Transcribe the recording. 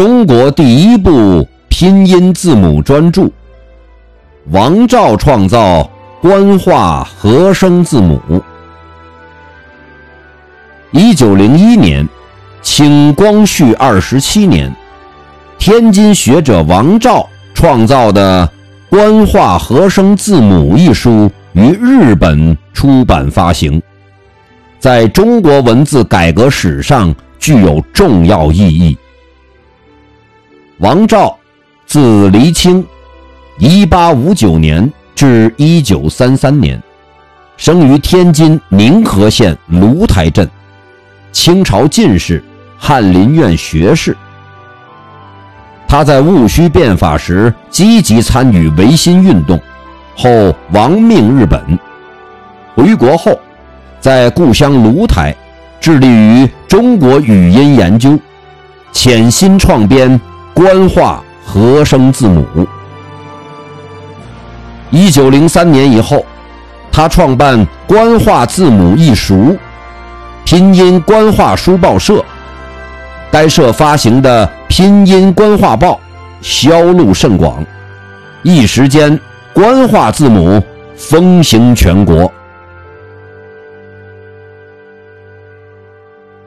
中国第一部拼音字母专著。王照创造官话合声字母。一九零一年，清光绪二十七年，天津学者王照创造的《官话合声字母》一书于日本出版发行，在中国文字改革史上具有重要意义。王照，字黎清，一八五九年至一九三三年，生于天津宁河县芦台镇。清朝进士，翰林院学士。他在戊戌变法时积极参与维新运动，后亡命日本。回国后，在故乡芦台，致力于中国语音研究，潜心创编官话和声字母。一九零三年以后，他创办官话字母一书。拼音官话书报社，该社发行的拼音官话报销路甚广，一时间官话字母风行全国。